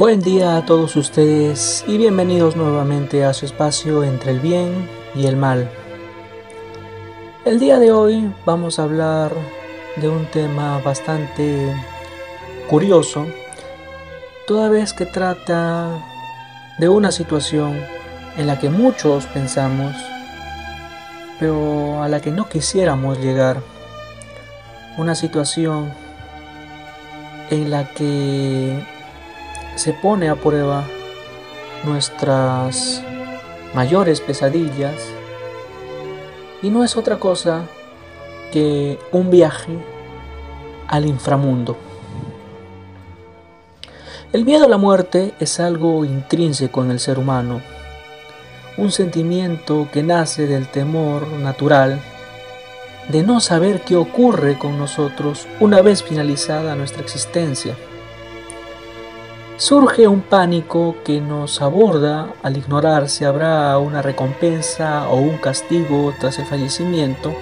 Buen día a todos ustedes y bienvenidos nuevamente a su espacio entre el bien y el mal. El día de hoy vamos a hablar de un tema bastante curioso, toda vez que trata de una situación en la que muchos pensamos, pero a la que no quisiéramos llegar. Una situación en la que se pone a prueba nuestras mayores pesadillas. Y no es otra cosa que un viaje al inframundo. El miedo a la muerte es algo intrínseco en el ser humano, un sentimiento que nace del temor natural de no saber qué ocurre con nosotros una vez finalizada nuestra existencia surge un pánico que nos aborda al ignorar si habrá una recompensa o un castigo tras el fallecimiento,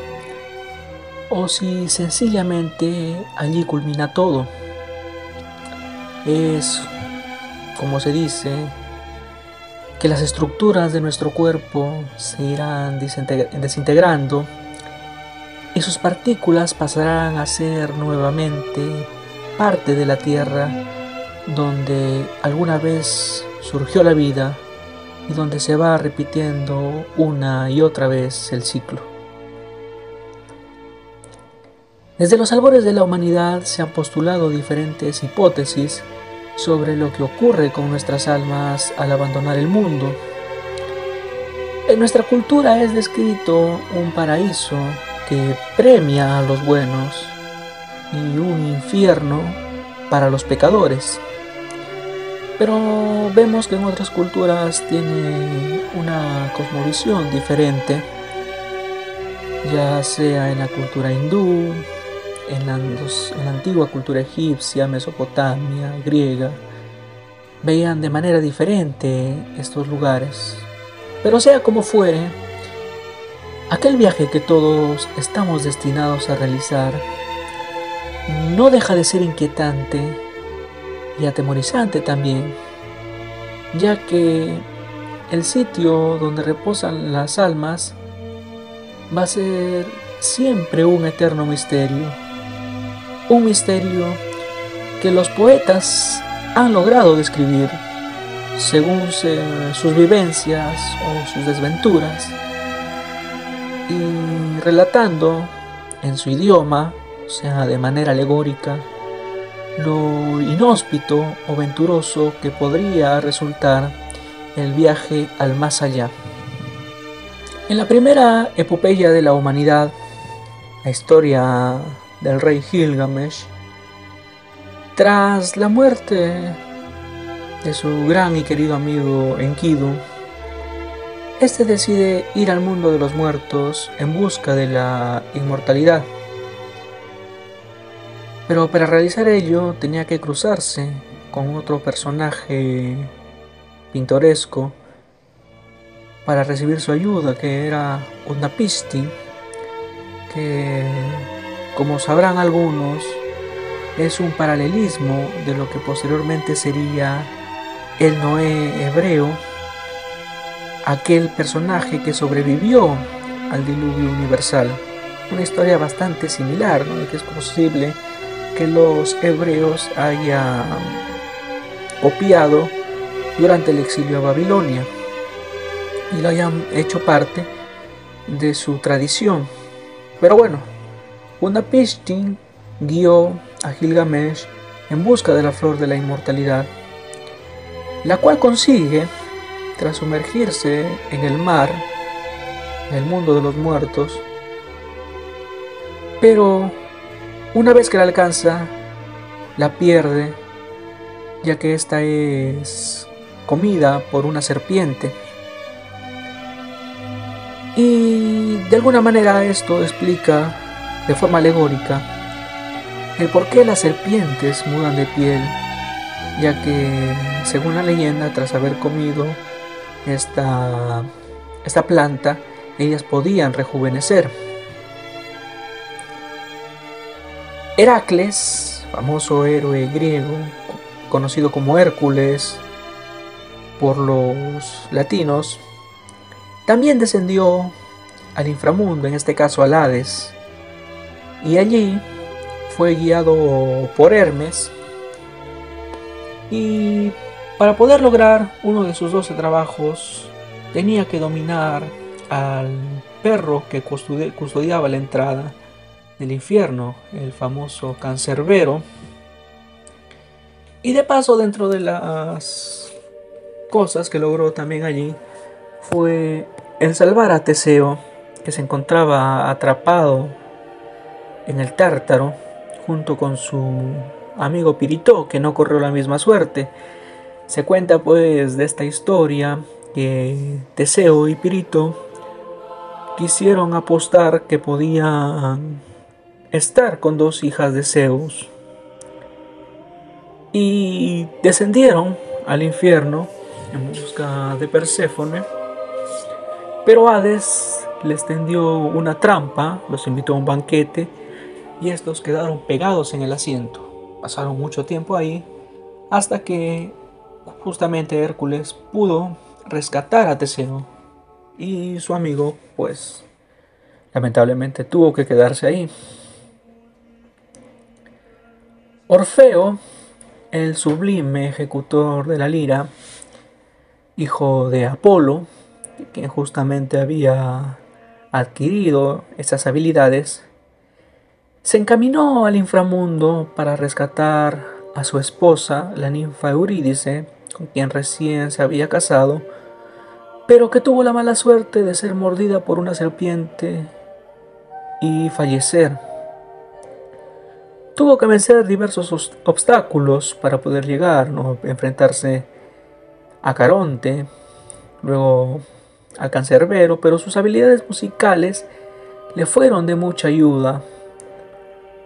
o si sencillamente allí culmina todo. Es, como se dice, que las estructuras de nuestro cuerpo se irán desintegrando y sus partículas pasarán a ser nuevamente parte de la Tierra donde alguna vez surgió la vida y donde se va repitiendo una y otra vez el ciclo. Desde los albores de la humanidad se han postulado diferentes hipótesis sobre lo que ocurre con nuestras almas al abandonar el mundo. En nuestra cultura es descrito un paraíso que premia a los buenos y un infierno para los pecadores. Pero vemos que en otras culturas tiene una cosmovisión diferente, ya sea en la cultura hindú, en la, antigua cultura egipcia, mesopotamia, griega, veían de manera diferente estos lugares. Pero sea como fuere, aquel viaje que todos estamos destinados a realizar no deja de ser inquietante y atemorizante también, ya que el sitio donde reposan las almas va a ser siempre un eterno misterio, un misterio que los poetas han logrado describir según sus vivencias o sus desventuras y relatando en su idioma, o sea, de manera alegórica, lo inhóspito o venturoso que podría resultar el viaje al más allá. En la primera epopeya de la humanidad, la historia del rey Gilgamesh, tras la muerte de su gran y querido amigo Enkidu, este decide ir al mundo de los muertos en busca de la inmortalidad. Pero para realizar ello tenía que cruzarse con otro personaje pintoresco para recibir su ayuda, que era Unapisti, que como sabrán algunos es un paralelismo de lo que posteriormente sería el Noé hebreo, aquel personaje que sobrevivió al diluvio universal. Una historia bastante similar, ¿no? que es posible que los hebreos hayan copiado durante el exilio a Babilonia y lo hayan hecho parte de su tradición. Pero bueno, Unapishtim guió a Gilgamesh en busca de la flor de la inmortalidad, la cual consigue tras sumergirse en el mar, en el mundo de los muertos, pero una vez que la alcanza, la pierde, ya que esta es comida por una serpiente. Y de alguna manera esto explica de forma alegórica el por qué las serpientes mudan de piel, ya que según la leyenda, tras haber comido esta, esta planta, ellas podían rejuvenecer. Heracles, famoso héroe griego, conocido como Hércules por los latinos, también descendió al inframundo, en este caso al Hades, y allí fue guiado por Hermes. Y para poder lograr uno de sus doce trabajos tenía que dominar al perro que custodiaba la entrada del infierno, el famoso cancerbero. Y de paso dentro de las cosas que logró también allí fue el salvar a Teseo, que se encontraba atrapado en el tártaro junto con su amigo Pirito, que no corrió la misma suerte. Se cuenta pues de esta historia que Teseo y Pirito quisieron apostar que podían estar con dos hijas de Zeus y descendieron al infierno en busca de Perséfone, pero Hades les tendió una trampa, los invitó a un banquete y estos quedaron pegados en el asiento. Pasaron mucho tiempo ahí hasta que justamente Hércules pudo rescatar a Teseo y su amigo pues lamentablemente tuvo que quedarse ahí. Orfeo, el sublime ejecutor de la lira, hijo de Apolo, quien justamente había adquirido esas habilidades, se encaminó al inframundo para rescatar a su esposa, la ninfa Eurídice, con quien recién se había casado, pero que tuvo la mala suerte de ser mordida por una serpiente y fallecer. Tuvo que vencer diversos obstáculos para poder llegar, ¿no? enfrentarse a Caronte, luego al cancerbero, pero sus habilidades musicales le fueron de mucha ayuda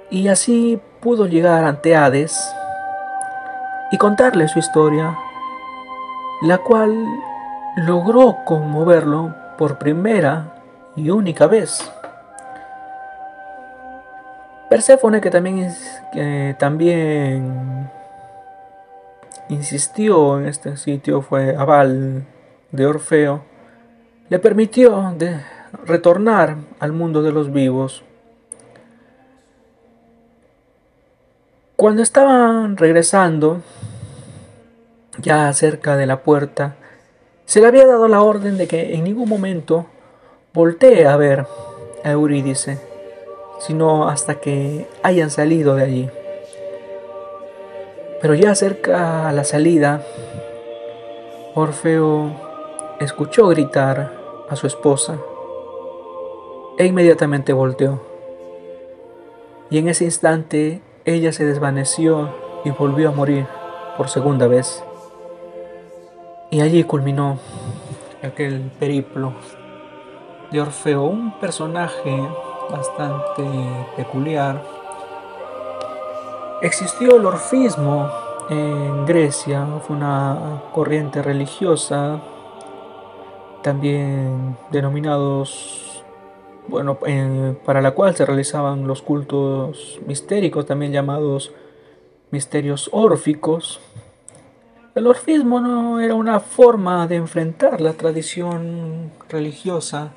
y así pudo llegar ante Hades y contarle su historia, la cual logró conmoverlo por primera y única vez. Perséfone, que también, insistió en este sitio, fue aval de Orfeo, le permitió de retornar al mundo de los vivos. Cuando estaban regresando, ya cerca de la puerta, se le había dado la orden de que en ningún momento voltee a ver a Eurídice, sino hasta que hayan salido de allí. Pero ya cerca a la salida, Orfeo escuchó gritar a su esposa e inmediatamente volteó. Y en ese instante ella se desvaneció y volvió a morir por segunda vez. Y allí culminó aquel periplo de Orfeo, un personaje bastante peculiar. Existió el orfismo en Grecia, fue una corriente religiosa, también denominados, bueno, para la cual se realizaban los cultos mistéricos, también llamados misterios órficos el orfismo no era una forma de enfrentar la tradición religiosa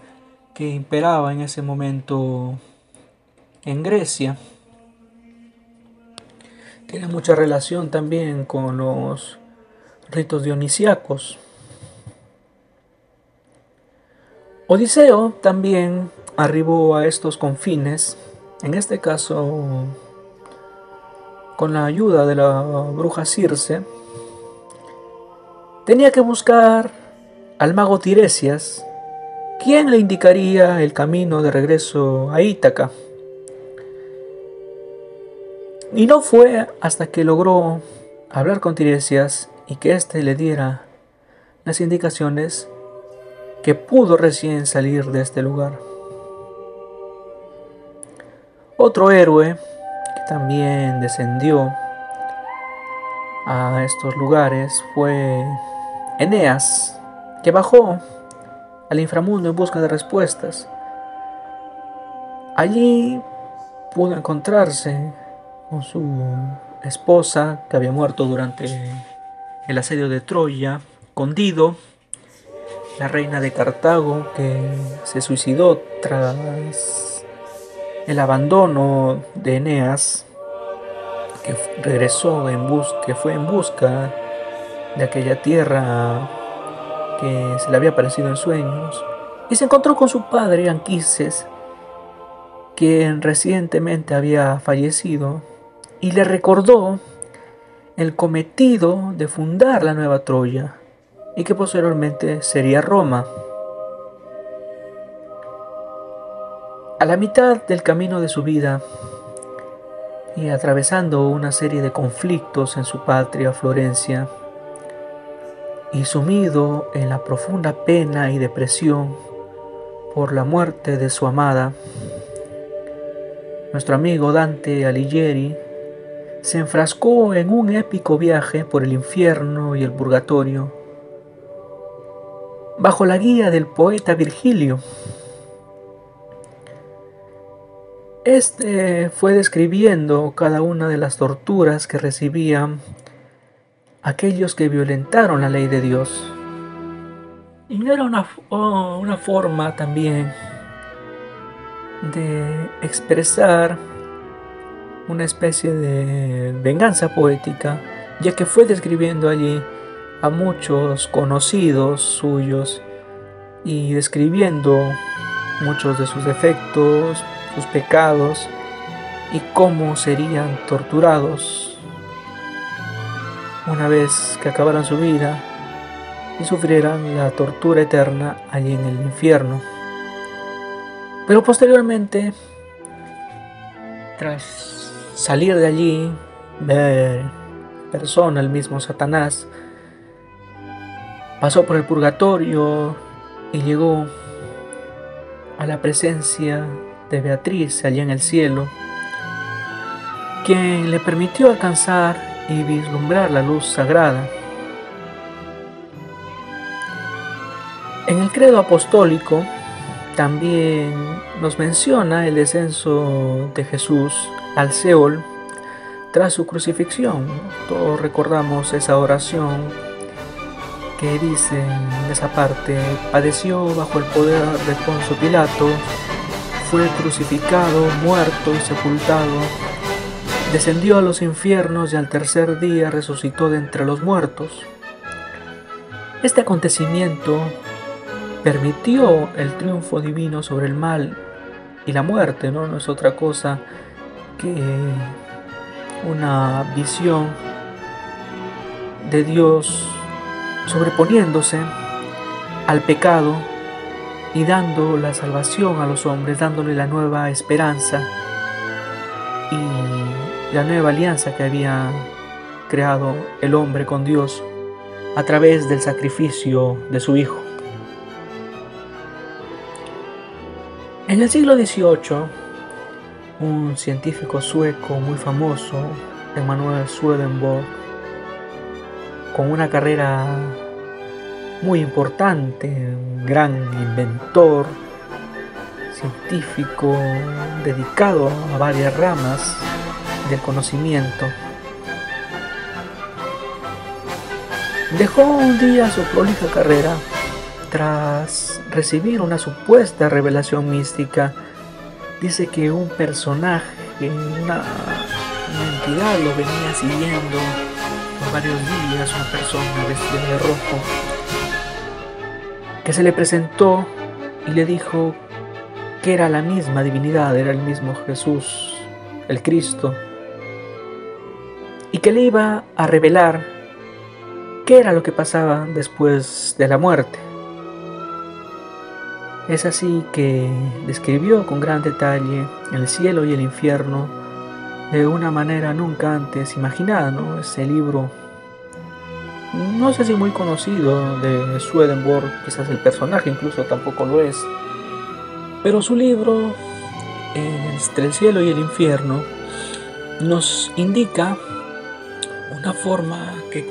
que imperaba en ese momento en Grecia. Tiene mucha relación también con los ritos dionisíacos. Odiseo también arribó a estos confines, en este caso con la ayuda de la bruja Circe, tenía que buscar al mago Tiresias, quien le indicaría el camino de regreso a Ítaca. Y no fue hasta que logró hablar con Tiresias y que éste le diera las indicaciones que pudo recién salir de este lugar. Otro héroe que también descendió a estos lugares fue Eneas, que bajó al inframundo en busca de respuestas. Allí pudo encontrarse con su esposa que había muerto durante el asedio de Troya, con Dido, la reina de Cartago que se suicidó tras el abandono de Eneas, que regresó en que fue en busca de aquella tierra que se le había aparecido en sueños, y se encontró con su padre Anquises, quien recientemente había fallecido, y le recordó el cometido de fundar la nueva Troya y que posteriormente sería Roma. A la mitad del camino de su vida y atravesando una serie de conflictos en su patria Florencia, y sumido en la profunda pena y depresión por la muerte de su amada, nuestro amigo Dante Alighieri se enfrascó en un épico viaje por el infierno y el purgatorio bajo la guía del poeta Virgilio. Este fue describiendo cada una de las torturas que recibían aquellos que violentaron la ley de Dios. Y era una, una forma también de expresar una especie de venganza poética, ya que fue describiendo allí a muchos conocidos suyos y describiendo muchos de sus defectos, sus pecados y cómo serían torturados una vez que acabaran su vida y sufrieran la tortura eterna allí en el infierno. Pero posteriormente, tras salir de allí, ver persona, el mismo Satanás, pasó por el purgatorio y llegó a la presencia de Beatriz allá en el cielo, quien le permitió alcanzar y vislumbrar la luz sagrada. En el credo apostólico también nos menciona el descenso de Jesús al Seol tras su crucifixión. Todos recordamos esa oración que dice en esa parte, padeció bajo el poder de Poncio Pilato, fue crucificado, muerto y sepultado, descendió a los infiernos y al tercer día resucitó de entre los muertos. Este acontecimiento permitió el triunfo divino sobre el mal y la muerte, ¿no? Es otra cosa que una visión de Dios sobreponiéndose al pecado y dando la salvación a los hombres, dándole la nueva esperanza y la nueva alianza que había creado el hombre con Dios a través del sacrificio de su Hijo. En el siglo XVIII, un científico sueco muy famoso, Emanuel Swedenborg, con una carrera muy importante, un gran inventor, científico, dedicado a varias ramas del conocimiento. Dejó un día su prolija carrera tras recibir una supuesta revelación mística. Dice que un personaje, una, entidad lo venía siguiendo varios días una persona vestida de rojo que se le presentó y le dijo que era la misma divinidad, era el mismo Jesús, el Cristo, y que le iba a revelar qué era lo que pasaba después de la muerte. Es así que describió con gran detalle el cielo y el infierno de una manera nunca antes imaginada, ¿no? Ese libro, no sé si muy conocido de Swedenborg, quizás el personaje incluso tampoco lo es, pero su libro, Entre el cielo y el infierno, nos indica una forma que,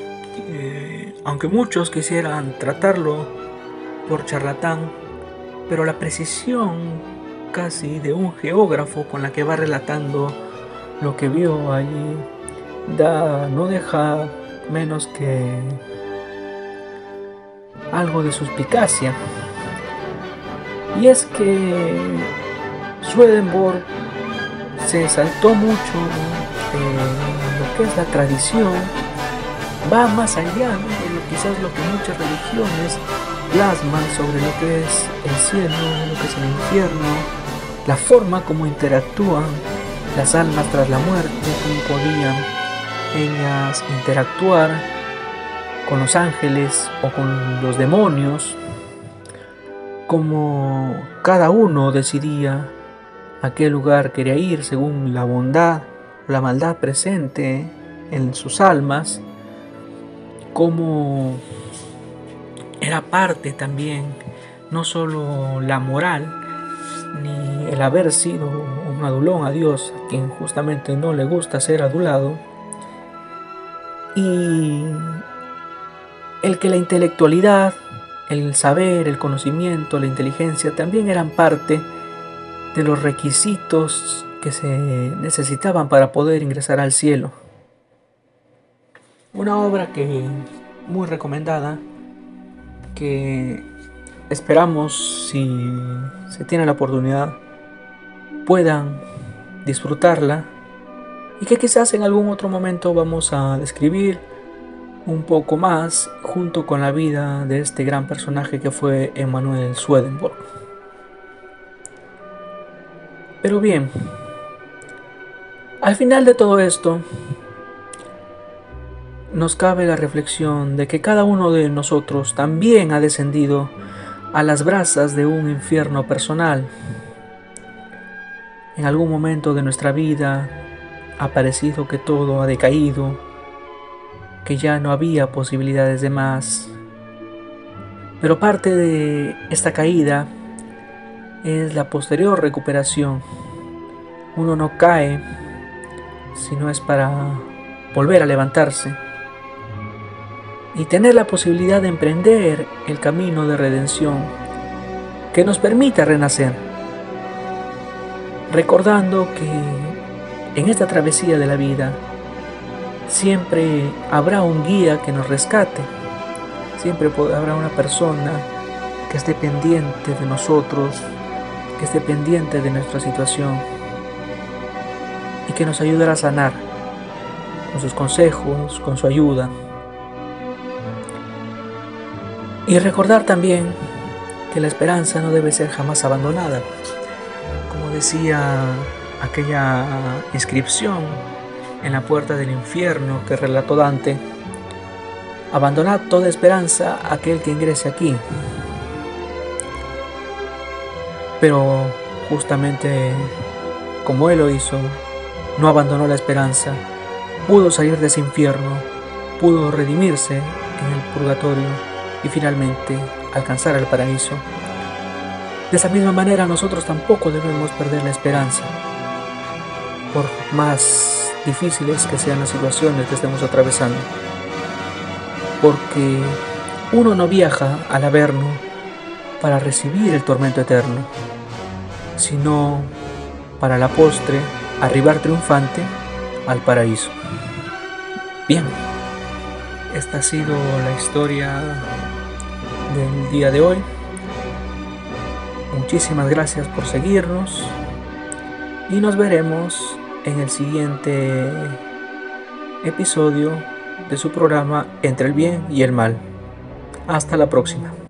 eh, aunque muchos quisieran tratarlo por charlatán, pero la precisión casi de un geógrafo con la que va relatando lo que vio allí da, no deja menos que algo de suspicacia. Y es que Swedenborg se saltó mucho eh, es la tradición, va más allá de lo, quizás lo que muchas religiones plasman sobre lo que es el cielo, lo que es el infierno, la forma como interactúan las almas tras la muerte, cómo podían ellas interactuar con los ángeles o con los demonios, como cada uno decidía a qué lugar quería ir según la bondad la maldad presente en sus almas, como era parte también no solo la moral, ni el haber sido un adulón a Dios, a quien justamente no le gusta ser adulado, y el que la intelectualidad, el saber, el conocimiento, la inteligencia también eran parte de los requisitos que se necesitaban para poder ingresar al cielo. Una obra que muy recomendada, que esperamos si se tiene la oportunidad puedan disfrutarla y que quizás en algún otro momento vamos a describir un poco más junto con la vida de este gran personaje que fue Emanuel Swedenborg. Pero bien, al final de todo esto, nos cabe la reflexión de que cada uno de nosotros también ha descendido a las brasas de un infierno personal. En algún momento de nuestra vida ha parecido que todo ha decaído, que ya no había posibilidades de más. Pero parte de esta caída es la posterior recuperación. Uno no cae si no es para volver a levantarse y tener la posibilidad de emprender el camino de redención que nos permita renacer, recordando que en esta travesía de la vida siempre habrá un guía que nos rescate, siempre habrá una persona que esté pendiente de nosotros, que esté pendiente de nuestra situación y que nos ayudará a sanar con sus consejos, con su ayuda. Y recordar también que la esperanza no debe ser jamás abandonada. Como decía aquella inscripción en la puerta del infierno que relató Dante, abandonad toda esperanza aquel que ingrese aquí. Pero justamente como él lo hizo, no abandonó la esperanza, pudo salir de ese infierno, pudo redimirse en el purgatorio y finalmente alcanzar el paraíso. De esa misma manera nosotros tampoco debemos perder la esperanza, por más difíciles que sean las situaciones que estemos atravesando, porque uno no viaja al Averno para recibir el tormento eterno, sino para la postre arribar triunfante al paraíso. Bien, esta ha sido la historia del día de hoy. Muchísimas gracias por seguirnos y nos veremos en el siguiente episodio de su programa Entre el bien y el mal. Hasta la próxima.